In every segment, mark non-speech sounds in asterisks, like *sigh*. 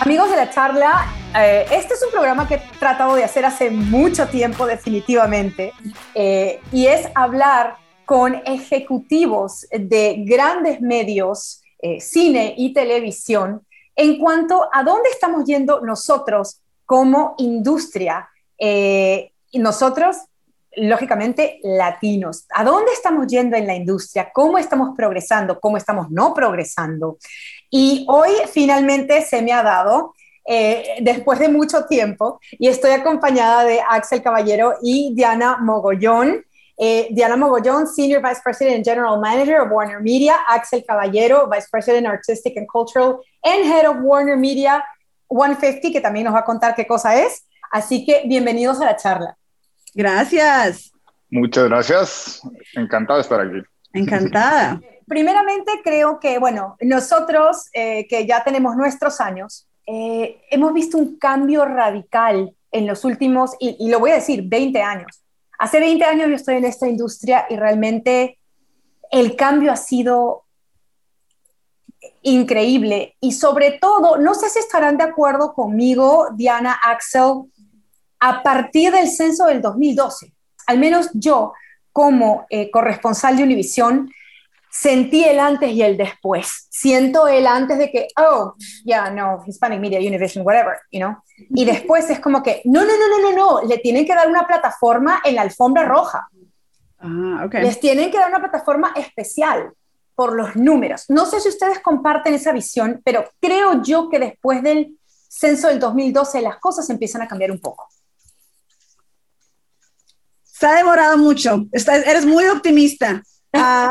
Amigos de la charla, eh, este es un programa que he tratado de hacer hace mucho tiempo definitivamente eh, y es hablar con ejecutivos de grandes medios, eh, cine y televisión, en cuanto a dónde estamos yendo nosotros como industria. y nosotros lógicamente, latinos. ¿A dónde estamos yendo en la industria? ¿Cómo estamos progresando? ¿Cómo estamos no progresando? Y hoy finalmente se me ha dado, eh, después de mucho tiempo, y estoy acompañada de Axel Caballero y Diana Mogollón. Eh, Diana Mogollón, Senior Vice President and General Manager of Warner Media, Axel Caballero, Vice President Artistic and Cultural and Head of Warner Media 150, que también nos va a contar qué cosa es. Así que bienvenidos a la charla. Gracias. Muchas gracias. Encantada de estar aquí. Encantada. *laughs* Primeramente, creo que, bueno, nosotros eh, que ya tenemos nuestros años, eh, hemos visto un cambio radical en los últimos, y, y, lo voy a decir, 20 años. Hace 20 años yo estoy en esta industria y realmente el cambio ha sido increíble. Y sobre todo, no sé si estarán de acuerdo conmigo, Diana, Axel, a partir del censo del 2012. Al menos yo, como eh, corresponsal de Univisión, sentí el antes y el después. Siento el antes de que, oh, ya, yeah, no, Hispanic Media, Univision, whatever, you know. Y después es como que, no, no, no, no, no, no, le tienen que dar una plataforma en la alfombra roja. Ah, okay. Les tienen que dar una plataforma especial por los números. No sé si ustedes comparten esa visión, pero creo yo que después del censo del 2012 las cosas empiezan a cambiar un poco. Se ha demorado mucho. Estás, eres muy optimista. Uh,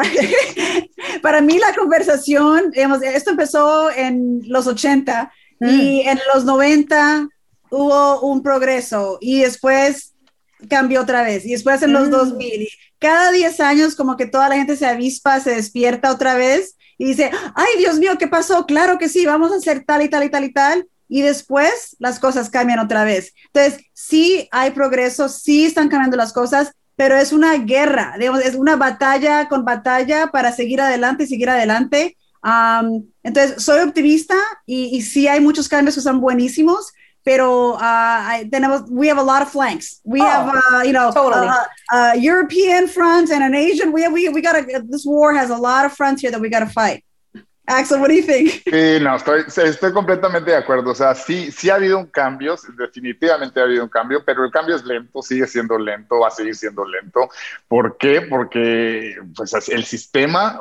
*laughs* para mí la conversación, digamos, esto empezó en los 80 mm. y en los 90 hubo un progreso y después cambió otra vez y después en los mm. 2000. Y cada 10 años como que toda la gente se avispa, se despierta otra vez y dice, ay Dios mío, ¿qué pasó? Claro que sí, vamos a hacer tal y tal y tal y tal y después las cosas cambian otra vez. Entonces, sí hay progreso, sí están cambiando las cosas, pero es una guerra, digamos, es una batalla con batalla para seguir adelante y seguir adelante. Um, entonces, soy optimista y, y, sí hay muchos cambios que son buenísimos, pero uh, tenemos, we have a lot of flanks. We oh, have, uh, you know, totally. a, a, European front and an Asian. We, we, we got this war has a lot of fronts here that we got to fight. Axel, what do you think? Sí, no, estoy, estoy completamente de acuerdo. O sea, sí, sí ha habido un cambio, definitivamente ha habido un cambio, pero el cambio es lento, sigue siendo lento, va a seguir siendo lento. ¿Por qué? Porque pues, el sistema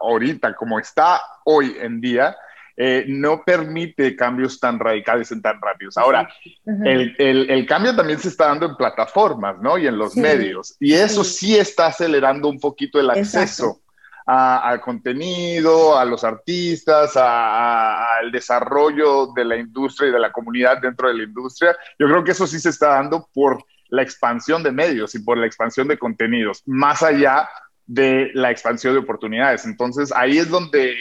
ahorita, como está hoy en día, eh, no permite cambios tan radicales en tan rápidos. Ahora, uh -huh. el, el, el, cambio también se está dando en plataformas, ¿no? Y en los sí. medios. Y eso sí. sí. está acelerando un poquito el acceso. Exacto al contenido, a los artistas, al desarrollo de la industria y de la comunidad dentro de la industria. Yo creo que eso sí se está dando por la expansión de medios y por la expansión de contenidos, más allá de la expansión de oportunidades. Entonces, ahí es donde eh,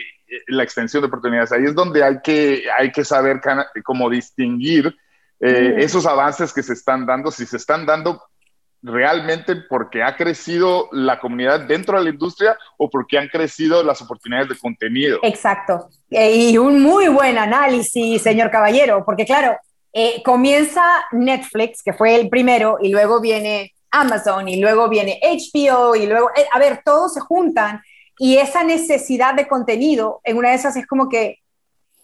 la extensión de oportunidades, ahí es donde hay que, hay que saber cómo distinguir eh, mm. esos avances que se están dando, si se están dando realmente porque ha crecido la comunidad dentro de la industria o porque han crecido las oportunidades de contenido. Exacto. Eh, y un muy buen análisis, señor Caballero, porque claro, eh, comienza Netflix, que fue el primero, y luego viene Amazon, y luego viene HBO, y luego, eh, a ver, todos se juntan, y esa necesidad de contenido, en una de esas es como que,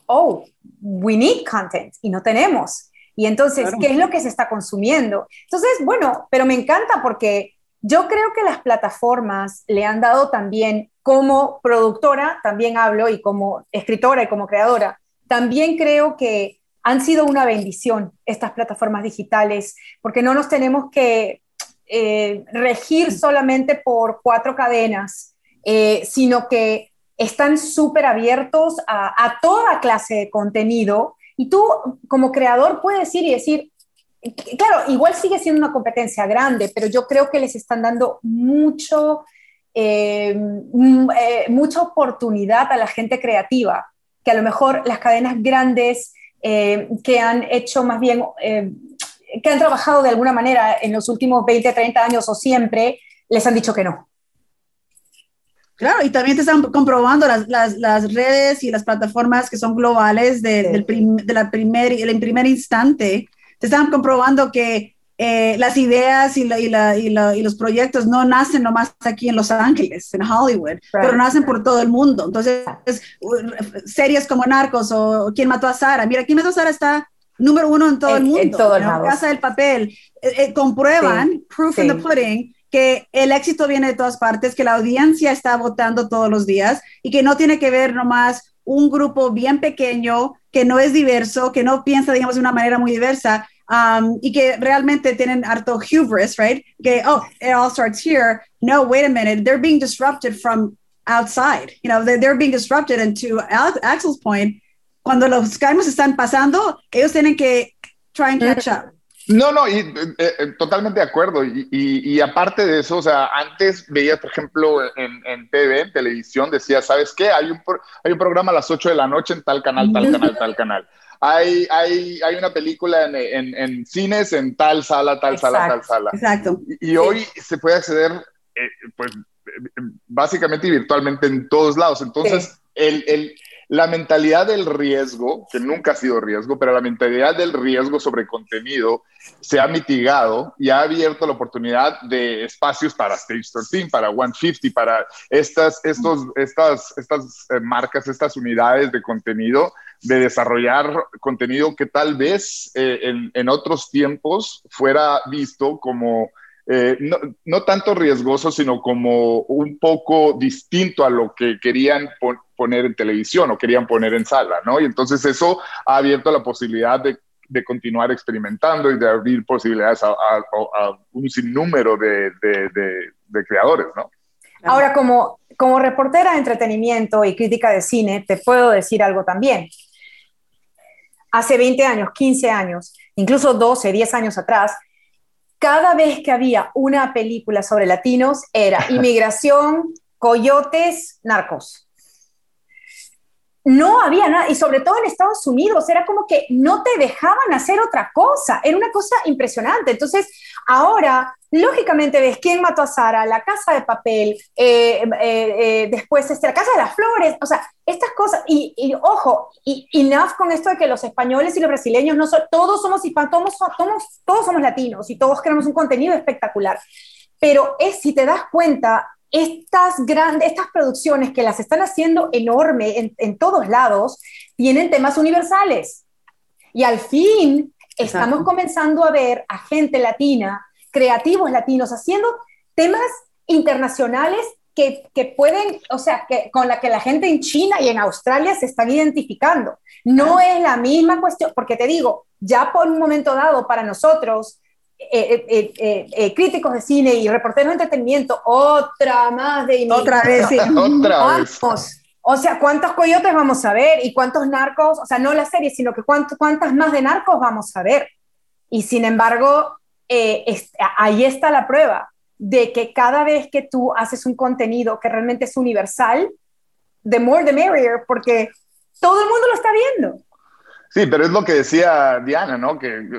oh, we need content, y no tenemos. Y entonces, claro. ¿qué es lo que se está consumiendo? Entonces, bueno, pero me encanta porque yo creo que las plataformas le han dado también, como productora, también hablo, y como escritora y como creadora, también creo que han sido una bendición estas plataformas digitales, porque no nos tenemos que eh, regir solamente por cuatro cadenas, eh, sino que están súper abiertos a, a toda clase de contenido y tú, como creador, puedes ir y decir, claro, igual sigue siendo una competencia grande, pero yo creo que les están dando mucho, eh, eh, mucha oportunidad a la gente creativa, que a lo mejor las cadenas grandes eh, que han hecho más bien, que han trabajado de alguna manera en los últimos 20, 30 años o siempre, les han dicho que no. Claro, y también te están comprobando las, las, las redes y las plataformas que son globales de, del de la primer, el primer instante. Te están comprobando que eh, las ideas y, y, la, y, y, los proyectos no nacen nomás aquí en Los Ángeles, en Hollywood, pero nacen por todo el mundo. Entonces, series como Narcos o ¿Quién mató a Sara? Mira, ¿Quién mató a Sara? está número uno en todo el mundo. En todo el Casa del Papel. Eh, eh, comprueban, proof in the pudding, que el éxito viene de todas partes, que la audiencia está votando todos los días y que no tiene que ver nomás un grupo bien pequeño que no es diverso, que no piensa, digamos, de una manera muy diversa, Um, y que realmente tienen harto hubris, right? Que, oh, it all starts here. No, wait a minute. They're being disrupted from outside. You know, they're, they're being disrupted. And to Axel's point, cuando los cambios están pasando, ellos tienen que try and catch up. No, no, y, eh, eh, totalmente de acuerdo. Y, y, y, aparte de eso, o sea, antes veías, por ejemplo, en, en TV, en televisión, decía, ¿sabes qué? Hay un, hay un programa a las 8 de la noche en tal canal, tal canal, tal canal hay, hay, hay una película en, en, en, cines en tal sala, tal sala, tal sala. Exacto. Y, hoy se puede acceder, eh, pues, básicamente y virtualmente en todos lados. Entonces, el, el, la mentalidad del riesgo, que nunca ha sido riesgo, pero la mentalidad del riesgo sobre contenido se ha mitigado y ha abierto la oportunidad de espacios para Stage 13, para 150, para estas, estos, estas, estas eh, marcas, estas unidades de contenido, de desarrollar contenido que tal vez eh, en, en otros tiempos fuera visto como eh, no, no, tanto riesgoso, sino como un poco distinto a lo que querían poner en televisión o querían poner en sala, ¿no? Y entonces eso ha abierto la posibilidad de, de continuar experimentando y de abrir posibilidades a, a, a un sinnúmero de, de, de, creadores, ¿no? Ahora, como, como reportera de entretenimiento y crítica de cine, te puedo decir algo también. Hace 20 años, 15 años, incluso 12, 10 años atrás, cada vez que había una película sobre latinos era *laughs* inmigración, coyotes, narcos. No había nada, y sobre todo en Estados Unidos, era como que no te dejaban hacer otra cosa, era una cosa impresionante. Entonces, ahora, lógicamente ves quién mató a Sara, la casa de papel, eh, eh, eh, después este, la casa de las flores, o sea, estas cosas, y, y ojo, y enough con esto de que los españoles y los brasileños, no son, todos somos hispanos, todos, todos, todos somos latinos y todos queremos un contenido espectacular. Pero es, si te das cuenta, estas grandes, estas producciones que las están haciendo enorme en, en todos lados, tienen temas universales. Y al fin estamos comenzando a ver a gente latina, creativos latinos, haciendo temas internacionales que, que, pueden, o sea, que con la que la gente en China y en Australia se están identificando. No es la misma cuestión, porque te digo, ya por un momento dado para nosotros, eh, eh, eh, críticos de cine y reporteros de entretenimiento, otra más de Otra vez, sí. *laughs* otra vez. O sea, ¿cuántos coyotes vamos a ver? ¿Y cuántos narcos? O sea, no la serie, sino que cuántas más de narcos vamos a ver. Y sin embargo, ahí está la prueba de que cada vez que tú haces un contenido que realmente es universal, the more the merrier, porque todo el mundo lo está viendo. Sí, pero es lo que decía Diana, ¿no? Que,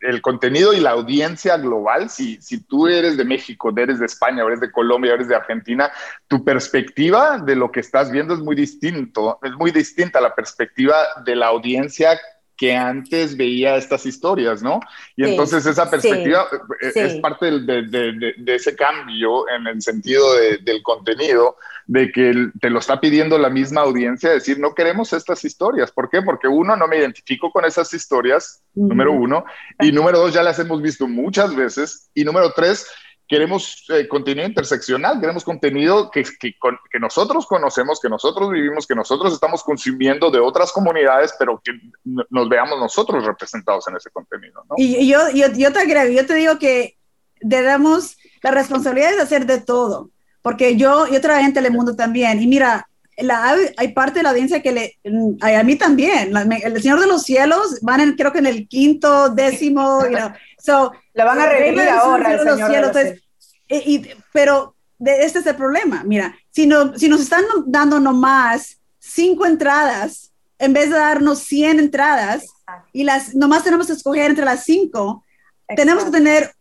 el contenido y la audiencia global, si, si tú eres de México, eres de España, eres de Colombia, eres de Argentina, tu perspectiva de lo que estás viendo es muy distinto, es muy distinta a la perspectiva de la audiencia que antes veía estas historias, ¿no? Y entonces esa perspectiva eh, es parte de, de, de, ese cambio en el sentido del contenido, de que te lo está pidiendo la misma audiencia, decir, no queremos estas historias. ¿Por qué? Porque uno, no me identifico con esas historias, número uno, y número dos, ya las hemos visto muchas veces, y número tres, queremos eh, contenido interseccional, queremos contenido que, que, que, nosotros conocemos, que nosotros vivimos, que nosotros estamos consumiendo de otras comunidades, pero que nos veamos nosotros representados en ese contenido. ¿no? Y, yo, yo, yo, te agrego, yo te digo que debemos la responsabilidad de hacer de todo, porque yo, yo trabajé en Telemundo también, y mira, la, hay parte de la audiencia que le, a mí también, la, el Señor de los Cielos van en, creo que en el quinto, décimo, you know, *laughs* so, la van a revivir ahora el Señor cielos, entonces, y, pero de, este es el problema, mira, si, no, si nos están dando nomás cinco entradas, en vez de darnos 100 entradas, y las nomás tenemos que escoger entre las cinco, Exacto. tenemos que tener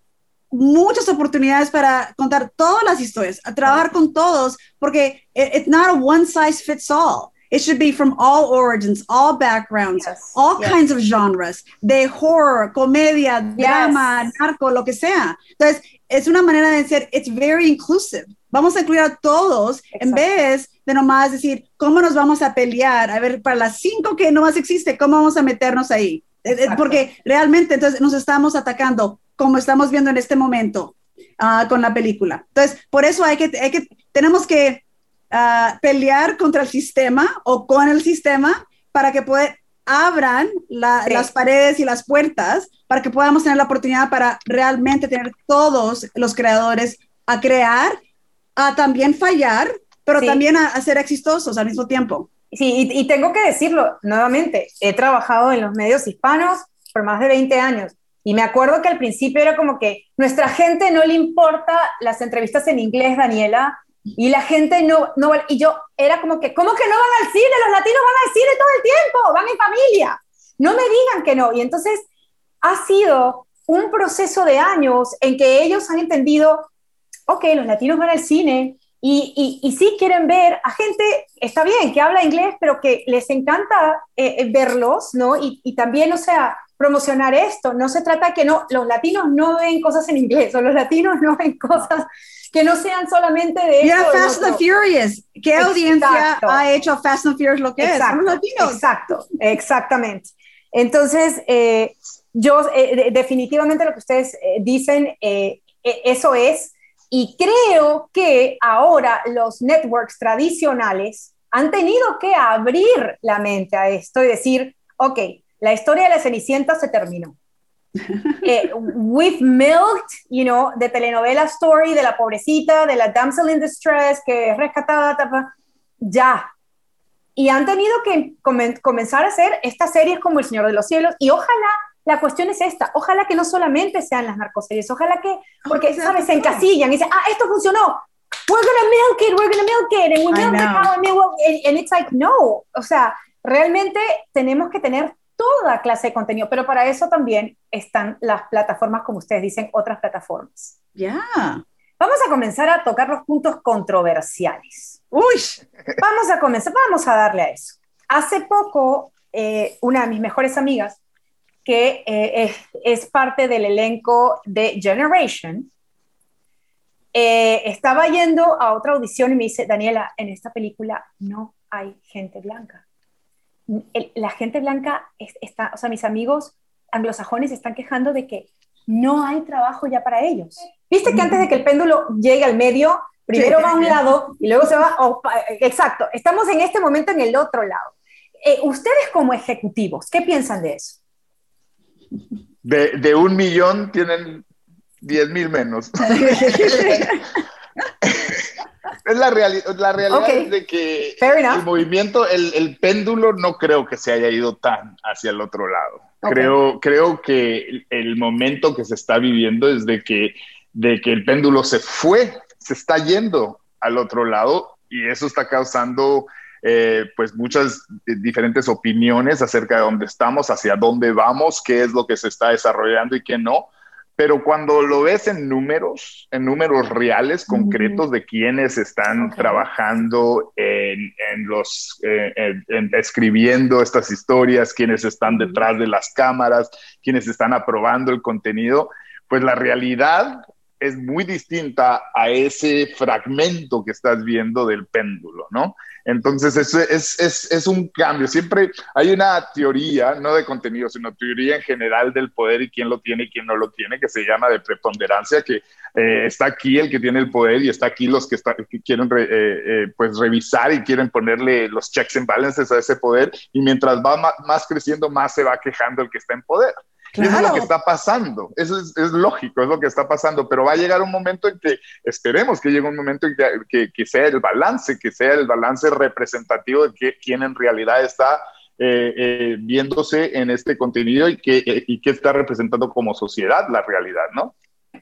muchas oportunidades para contar todas las historias, a trabajar con todos, porque it's not a one size fits all. It should be from all origins, all backgrounds, yes. all yes. kinds of genres, de horror, comedia, drama, yes. narco, lo que sea. Entonces, es una manera de decir, it's very inclusive. Vamos a incluir a todos Exacto. en vez de nomás decir, ¿cómo nos vamos a pelear? A ver, para las cinco que nomás existe, ¿cómo vamos a meternos ahí? Exacto. Porque realmente entonces nos estamos atacando como estamos viendo en este momento uh, con la película. Entonces, por eso hay que, hay que tenemos que uh, pelear contra el sistema o con el sistema para que pueda, abran la, sí. las paredes y las puertas para que podamos tener la oportunidad para realmente tener todos los creadores a crear, a también fallar, pero sí. también a, a, ser exitosos al mismo tiempo. Sí, y, y tengo que decirlo nuevamente, he trabajado en los medios hispanos por más de 20 años y me acuerdo que al principio era como que nuestra gente no le importa las entrevistas en inglés, Daniela, y la gente no, no, y yo era como que, ¿cómo que no van al cine? Los latinos van al cine todo el tiempo, van en familia. No me digan que no. Y entonces ha sido un proceso de años en que ellos han entendido, ok, los latinos van al cine y, y, y sí quieren ver a gente, está bien, que habla inglés, pero que les encanta eh, verlos, ¿no? Y, y también, o sea, promocionar esto. No se trata que no, los latinos no ven cosas en inglés o los latinos no ven cosas que no sean solamente de Mira Fast and Furious. ¿Qué exacto. audiencia ha hecho Fast and Furious lo que exacto, es? Los latinos. Exacto, exactamente. Entonces, eh, yo eh, definitivamente lo que ustedes eh, dicen, eso es, y creo que ahora los networks tradicionales han tenido que abrir la mente a esto y decir, ok, la historia de la Cenicienta se terminó. *laughs* eh, we've milked, you know, de telenovela story, de la pobrecita, de la damsel in distress que es rescatada, tapa, ya. Y han tenido que com comenzar a hacer estas series como El Señor de los Cielos y ojalá la cuestión es esta, ojalá que no solamente sean las narcoseries, ojalá que, porque, oh, ¿sabes? Se encasillan y dicen, ah, esto funcionó, we're gonna milk it, we're gonna milk it, and we milk it and, milk it, and it's like, no, o sea, realmente tenemos que tener toda clase de contenido, pero para eso también están las plataformas, como ustedes dicen, otras plataformas. Ya. Yeah. Vamos a comenzar a tocar los puntos controversiales. Uy. Vamos a comenzar, vamos a darle a eso. Hace poco, eh, una de mis mejores amigas, que eh, es, es, parte del elenco de Generation, eh, estaba yendo a otra audición y me dice, Daniela, en esta película no hay gente blanca. El, la gente blanca es, está, o sea, mis amigos anglosajones están quejando de que no hay trabajo ya para ellos. Viste que antes de que el péndulo llegue al medio, primero sí, va a un lado y luego se va, oh, exacto, estamos en este momento en el otro lado. Eh, ustedes como ejecutivos, ¿qué piensan de eso? De, de un millón tienen 10 mil menos. *laughs* es la, reali la realidad okay. de que el movimiento, el, el, péndulo no creo que se haya ido tan hacia el otro lado. Okay. Creo, creo que el momento que se está viviendo es de que, de que el péndulo se fue, se está yendo al otro lado y eso está causando eh, pues muchas diferentes opiniones acerca de dónde estamos, hacia dónde vamos, qué es lo que se está desarrollando y qué no pero cuando lo ves en números, en números reales, concretos de quienes están okay. trabajando en, en los, eh, en, en, escribiendo estas historias, quienes están detrás de las cámaras, quienes están aprobando el contenido, pues la realidad es muy distinta a ese fragmento que estás viendo del péndulo, ¿no? Entonces, eso es, es, es, un cambio. Siempre hay una teoría, no de contenido, sino teoría en general del poder y quién lo tiene y quién no lo tiene, que se llama de preponderancia, que eh, está aquí el que tiene el poder y está aquí los que, está, quieren re, eh, eh, pues revisar y quieren ponerle los checks and balances a ese poder. Y mientras va más creciendo, más se va quejando el que está en poder. Claro. Eso es lo que está pasando, eso es, es, lógico, es lo que está pasando, pero va a llegar un momento en que esperemos que llegue un momento en que, que, que sea el balance, que sea el balance representativo de que, quién en realidad está eh, eh, viéndose en este contenido y qué eh, y está representando como sociedad la realidad, ¿no?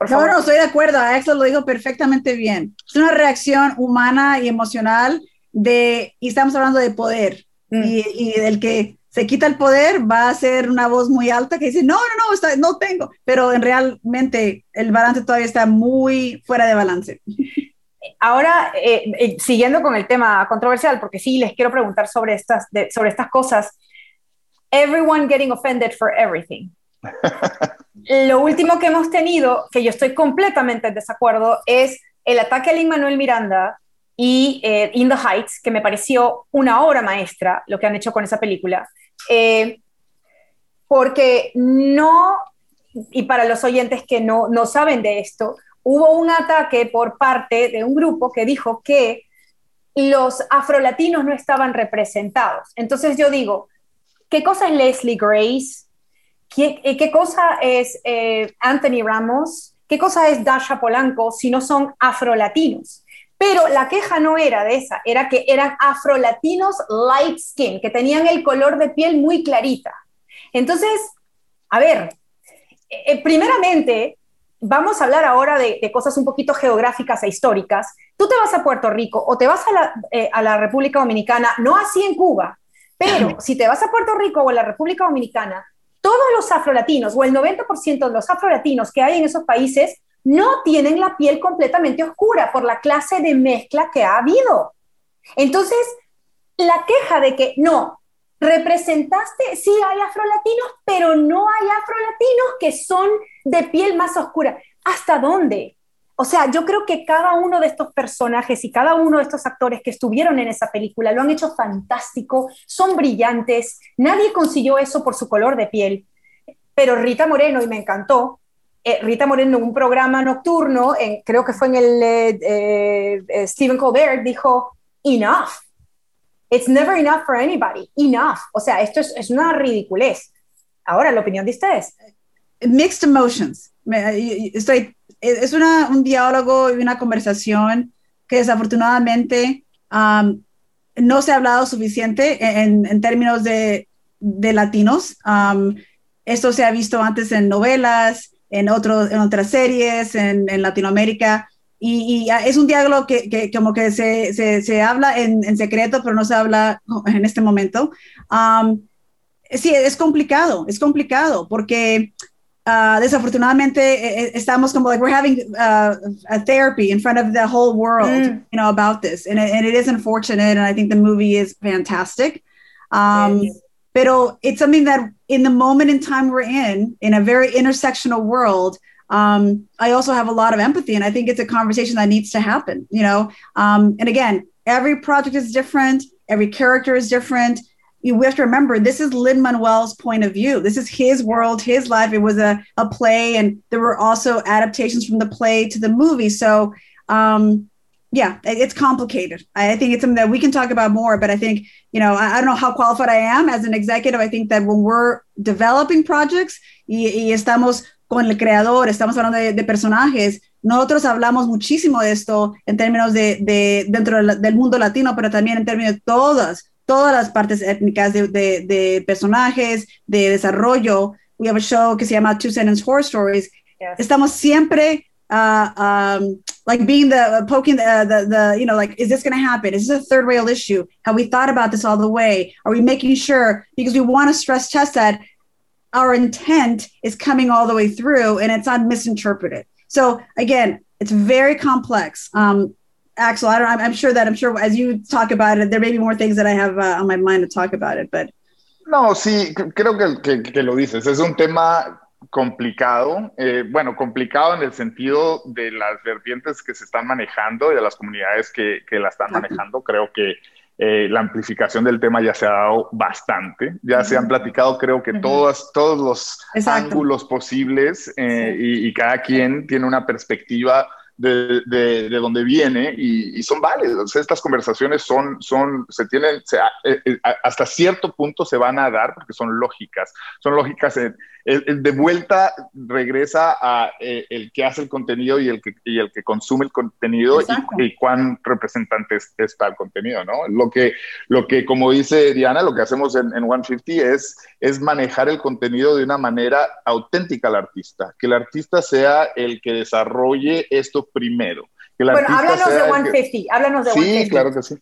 No, no, estoy de acuerdo, Axel lo dijo perfectamente bien. Es una reacción humana y emocional de, y estamos hablando de poder mm. y, y del que se quita el poder, va a ser una voz muy alta que dice, no, no, no, está, no tengo, pero en realmente el balance todavía está muy fuera de balance. Ahora, eh, eh, siguiendo con el tema controversial, porque sí, les quiero preguntar sobre estas, sobre estas cosas. Everyone getting offended for everything. *laughs* Lo último que hemos tenido, que yo estoy completamente en desacuerdo, es el ataque a Lin Manuel Miranda y eh, In the Heights, que me pareció una obra maestra lo que han hecho con esa película. Porque no, y para los oyentes que no, no saben de esto, hubo un ataque por parte de un grupo que dijo que los afrolatinos no estaban representados. Entonces yo digo, ¿qué cosa es Leslie Grace? ¿Qué, eh, cosa es eh, Anthony Ramos? ¿Qué cosa es Dasha Polanco si no son afrolatinos? Pero la queja no era de esa, era que eran afrolatinos light skin, que tenían el color de piel muy clarita. Entonces, a ver, eh, primeramente, vamos a hablar ahora de, cosas un poquito geográficas e históricas. Tú te vas a Puerto Rico o te vas eh, a la, República Dominicana, no así en Cuba, pero si te vas a Puerto Rico o a la República Dominicana, todos los afrolatinos o el 90% de los afrolatinos que hay en esos países no tienen la piel completamente oscura por la clase de mezcla que ha habido. Entonces, la queja de que no, representaste, sí hay afrolatinos, pero no hay afrolatinos que son de piel más oscura. ¿Hasta dónde? O sea, yo creo que cada uno de estos personajes y cada uno de estos actores que estuvieron en esa película lo han hecho fantástico, son brillantes, nadie consiguió eso por su color de piel, pero Rita Moreno, y me encantó, eh, Rita Moreno en un programa nocturno, en, creo que fue en el eh, eh, Stephen Colbert, dijo, enough, It's never enough for anybody. Enough. O sea, esto es, es una ridiculez. Ahora, la opinión de ustedes. Mixed emotions. Estoy, es una, un diálogo y una conversación que desafortunadamente no se ha hablado suficiente en, en términos de, de latinos. Um, esto se ha visto antes en novelas, en, otros en otras series, en, en Latinoamérica, y, es un diálogo que, que como que se, se, se habla en, en, secreto, pero no se habla en este momento. Um, sí, es complicado, es complicado, porque uh, desafortunadamente eh, eh, estamos como like we're having uh, a therapy in front of the whole world, mm. you know, about this, and it, and it is unfortunate, and I think the movie is fantastic. Um, yes. Pero it's something that in the moment in time we're in, in a very intersectional world, um, I also have a lot of empathy, and I think it's a conversation that needs to happen. You know, um, and again, every project is different, every character is different. You have to remember this is Lin Manuel's point of view. This is his world, his life. It was a, a play, and there were also adaptations from the play to the movie. So, um, yeah, it's complicated. I think it's something that we can talk about more, but I think, you know, I, I, don't know how qualified I am as an executive. I think that when we're developing projects y, y estamos con el creador, estamos hablando de, personajes. Nosotros hablamos muchísimo de esto en términos de, dentro del mundo latino, pero también en términos de todas, todas las partes étnicas de, personajes, de desarrollo. We have a show que se llama Two Sentence Horror Stories. Estamos siempre uh, um, like being the poking the, the, the you know like is this going to happen is this a third rail issue have we thought about this all the way are we making sure because we want to stress test that our intent is coming all the way through and it's not misinterpreted. So again, it's very complex. Um, Axel, I don't, I'm, I'm, sure that I'm sure as you talk about it, there may be more things that I have uh, on my mind to talk about it, but. No, sí, creo que, que, que lo dices. Es un tema complicado, eh, bueno, complicado en el sentido de las vertientes que se están manejando y de las comunidades que, que la están manejando. Creo que eh, la amplificación del tema ya se ha dado bastante, ya se han platicado creo que todos los ángulos posibles eh, y, y, cada quien tiene una perspectiva de, de, donde viene y, son válidas. Estas conversaciones son, son, se tienen, eh, eh, hasta cierto punto se van a dar porque son lógicas. Son lógicas. de vuelta regresa a eh, el que hace el contenido y el que, y el que consume el contenido y, cuán representante está el contenido, ¿no? Lo que, lo que, como dice Diana, lo que hacemos en, en 150 es, es manejar el contenido de una manera auténtica al artista, que el artista sea el que desarrolle esto primero. bueno, háblanos de 150, háblanos de sí, claro que sí.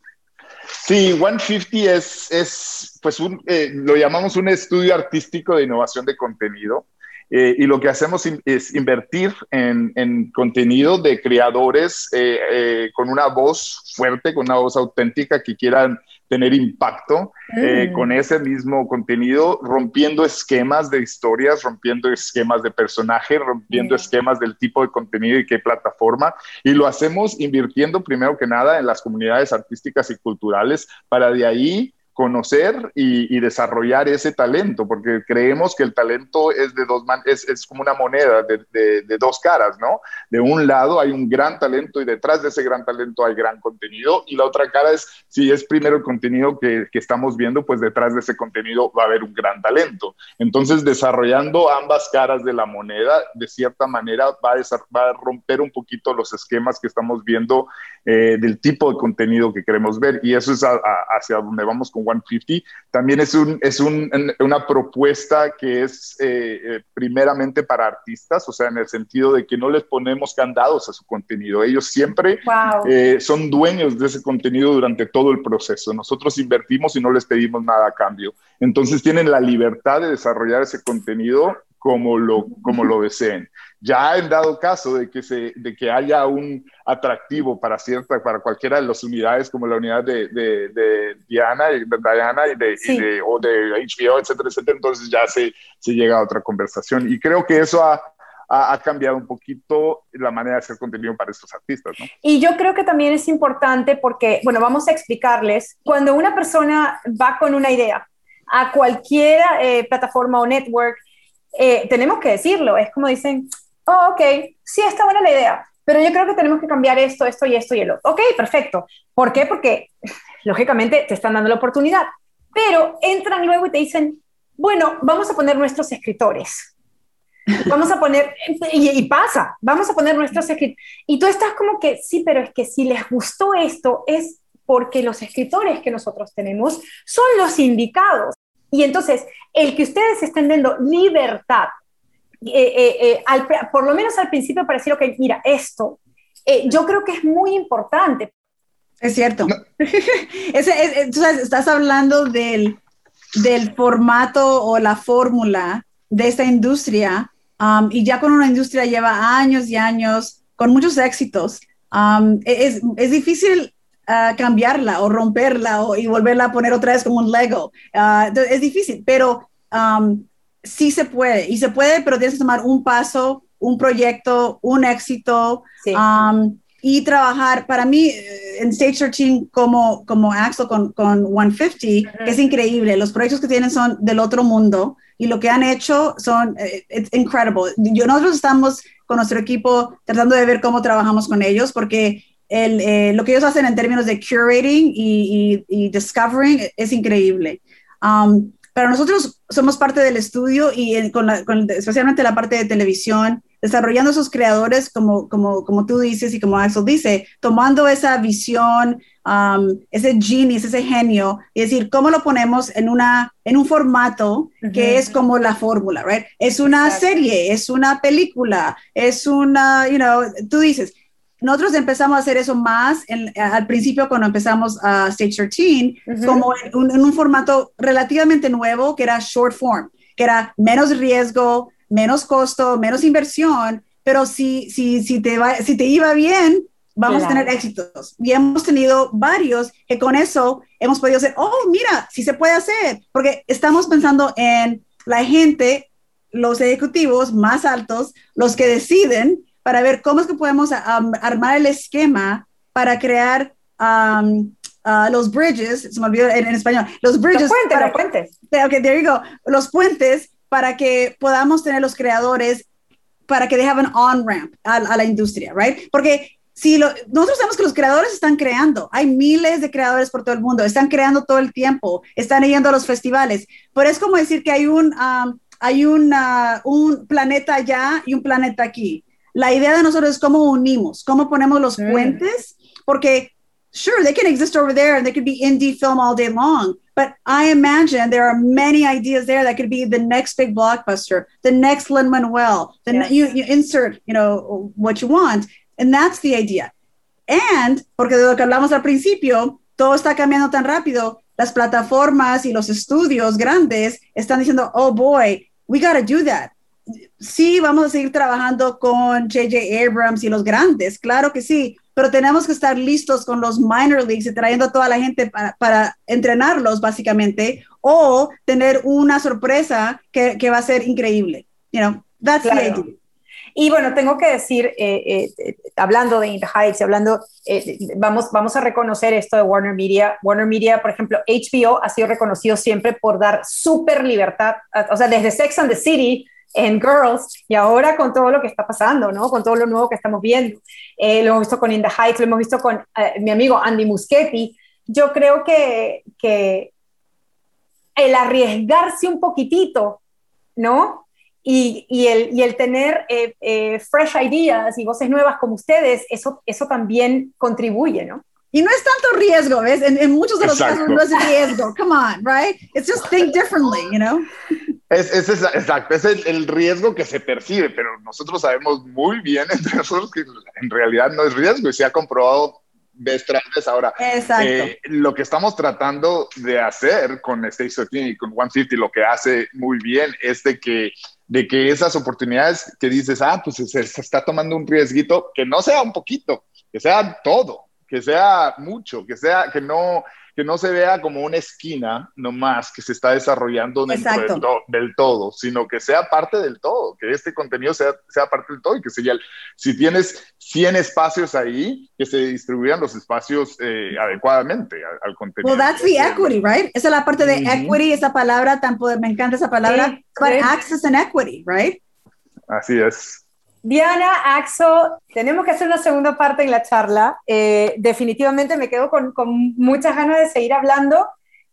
Sí, 150 es, es pues un, eh, lo llamamos un estudio artístico de innovación de contenido. Eh, y lo que hacemos es invertir en, en, contenido de creadores eh, con una voz fuerte, con una voz auténtica que quieran tener impacto mm. con ese mismo contenido, rompiendo esquemas de historias, rompiendo esquemas de personajes, rompiendo esquemas del tipo de contenido y qué plataforma. Y lo hacemos invirtiendo primero que nada en las comunidades artísticas y culturales para de ahí conocer y, desarrollar ese talento, porque creemos que el talento es de dos man es, es, como una moneda de, de, dos caras, ¿no? De un lado hay un gran talento y detrás de ese gran talento hay gran contenido, y la otra cara es, si es primero el contenido que, que estamos viendo, pues detrás de ese contenido va a haber un gran talento. Entonces, desarrollando ambas caras de la moneda, de cierta manera va a, va a romper un poquito los esquemas que estamos viendo eh, del tipo de contenido que queremos ver, y eso es hacia donde vamos con 150. También es, un, es un, una propuesta que es eh, eh, primeramente para artistas, o sea, en el sentido de que no les ponemos candados a su contenido. Ellos siempre eh, son dueños de ese contenido durante todo el proceso. Nosotros invertimos y no les pedimos nada a cambio. Entonces tienen la libertad de desarrollar ese contenido como lo, como lo deseen. Ya en dado caso de que, se, de que haya un atractivo para cierta, para cualquiera de las unidades, como la unidad de, de, Diana, de Diana y de, o de HBO, etcétera, etcétera, entonces ya se, se llega a otra conversación. Y creo que eso ha, ha, cambiado un poquito la manera de hacer contenido para estos artistas, ¿no? Y yo creo que también es importante porque, bueno, vamos a explicarles, cuando una persona va con una idea a cualquier eh, plataforma o network, eh, tenemos que decirlo, es como dicen, oh, ok, sí, está buena la idea, pero yo creo que tenemos que cambiar esto, esto y esto y el otro. Ok, perfecto. ¿Por qué? Porque *laughs* lógicamente te están dando la oportunidad, pero entran luego y te dicen, bueno, vamos a poner nuestros escritores. Vamos a poner, *laughs* y, y pasa, vamos a poner nuestros escritores. Y tú estás como que, sí, pero es que si les gustó esto, es porque los escritores que nosotros tenemos son los indicados. Y entonces, el que ustedes estén dando libertad, eh, eh, eh, por lo menos al principio para decir, ok, mira, esto, yo creo que es muy importante. Es cierto. *laughs* estás hablando del, del, formato o la fórmula de esta industria um, y ya con una industria lleva años y años con muchos éxitos. Um, es, es, difícil cambiarla o romperla o, y volverla a poner otra vez como un Lego. Ah, es difícil, pero um, sí se puede. Y se puede, pero tienes que tomar un paso, un proyecto, un éxito. Um, y trabajar, para mí, eh, en Stage 13 como, como Axel con, con 150, es increíble. Los proyectos que tienen son del otro mundo y lo que han hecho son eh, increíble. Yo, nosotros estamos con nuestro equipo tratando de ver cómo trabajamos con ellos porque el, eh, lo que ellos hacen en términos de curating y, y, discovering es increíble. Um, pero nosotros somos parte del estudio y con, la, con especialmente la parte de televisión, desarrollando esos creadores, como, como, como tú dices y como Axel dice, tomando esa visión, um, ese genius, ese genio, y decir, ¿cómo lo ponemos en, una, en un formato que es como la fórmula, right? Es una serie, es una película, es una, you know, tú dices, nosotros empezamos a hacer eso más al principio cuando empezamos a Stage 13, como en un, formato relativamente nuevo que era short form, que era menos riesgo, menos costo, menos inversión, pero si, si, si, te, va, si te iba bien, vamos a tener éxitos. Y hemos tenido varios que con eso hemos podido hacer, oh, mira, sí se puede hacer, porque estamos pensando en la gente, los ejecutivos más altos, los que deciden para ver cómo es que podemos armar el esquema para crear los bridges, se me olvidó en, español, los bridges. Los puentes, los puentes. Ok, there you go. Los puentes para que podamos tener los creadores, para que dejaban on-ramp a, la industria, right? Porque si nosotros sabemos que los creadores están creando, hay miles de creadores por todo el mundo, están creando todo el tiempo, están yendo a los festivales, pero es como decir que hay un, hay una, un planeta allá y un planeta aquí. La idea de nosotros es cómo unimos, cómo ponemos los mm. puentes, porque sure, they can exist over there and they could be indie film all day long. But I imagine there are many ideas there that could be the next big blockbuster, the next Lin Manuel. Then yes. you, you insert, you know, what you want, and that's the idea. And porque de lo que hablamos al principio, todo está cambiando tan rápido, las plataformas y los estudios grandes están diciendo, oh boy, we gotta do that. Sí, vamos a seguir trabajando con JJ Abrams y los grandes, claro que sí, pero tenemos que estar listos con los minor leagues y trayendo a toda la gente para, entrenarlos básicamente o tener una sorpresa que, que, va a ser increíble. You know, that's the idea. Y bueno, tengo que decir, eh, eh, hablando de In the Heights, hablando, eh, vamos, vamos a reconocer esto de Warner Media. Warner Media, por ejemplo, HBO ha sido reconocido siempre por dar súper libertad, o sea, desde Sex and the City en Girls y ahora con todo lo que está pasando, ¿no? Con todo lo nuevo que estamos viendo. lo hemos visto con In the Heights, lo hemos visto con mi amigo Andy Muschietti. Yo creo que, que el arriesgarse un poquitito, ¿no? Y, y, el, y el, tener eh, eh, fresh ideas y voces nuevas como ustedes, eso, eso también contribuye, ¿no? Y no es tanto riesgo, ¿ves? En, en muchos de los casos no es riesgo. Come on, right? It's just think differently, you know? Es, es, es exacto, es el, el, riesgo que se percibe, pero nosotros sabemos muy bien *laughs* entre nosotros que en realidad no es riesgo y se ha comprobado vez tras vez. Ahora, eh, lo que estamos tratando de hacer con Stage 13 y con One City, lo que hace muy bien es de que de que esas oportunidades que dices, ah, pues se, está tomando un riesguito, que no sea un poquito, que sea todo, que sea mucho, que sea, que no, que no se vea como una esquina nomás que se está desarrollando dentro del, todo, sino que sea parte del todo, que este contenido sea, sea parte del todo y que sea, si tienes 100 espacios ahí, que se distribuyan los espacios eh, adecuadamente al, contenido. Well, that's the equity, right? Esa es la parte de equity, esa palabra tan poder, me encanta esa palabra, access and equity, right? Así es. Diana, Axo, tenemos que hacer una segunda parte en la charla. Eh, definitivamente me quedo con, muchas ganas de seguir hablando,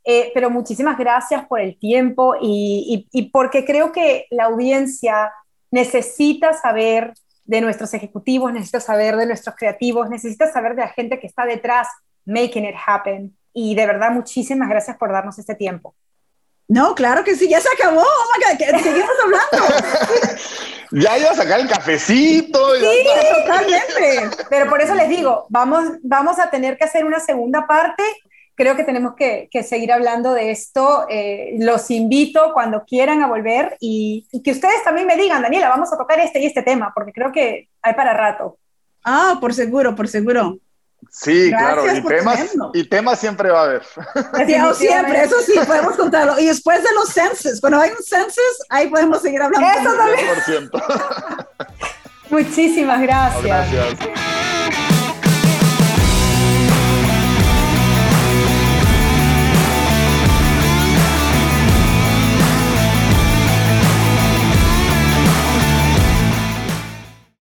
eh, pero muchísimas gracias por el tiempo y, porque creo que la audiencia necesita saber de nuestros ejecutivos, necesita saber de nuestros creativos, necesita saber de la gente que está detrás, making it happen. Y de verdad, muchísimas gracias por darnos este tiempo. No, claro que sí, ya se acabó. Oh my God, seguimos hablando. *laughs* ya iba a sacar el cafecito. Sí, totalmente. Pero por eso les digo, vamos, vamos a tener que hacer una segunda parte. Creo que tenemos que, que seguir hablando de esto. Eh, los invito cuando quieran a volver y, y que ustedes también me digan, Daniela, vamos a tocar este y este tema, porque creo que hay para rato. Ah, por seguro, por seguro. Sí, claro, y temas, y temas siempre va a haber. *laughs* siempre, eso sí, podemos contarlo. Y después de los censos, cuando hay un census, ahí podemos seguir hablando. Eso también. *laughs* Muchísimas gracias. gracias.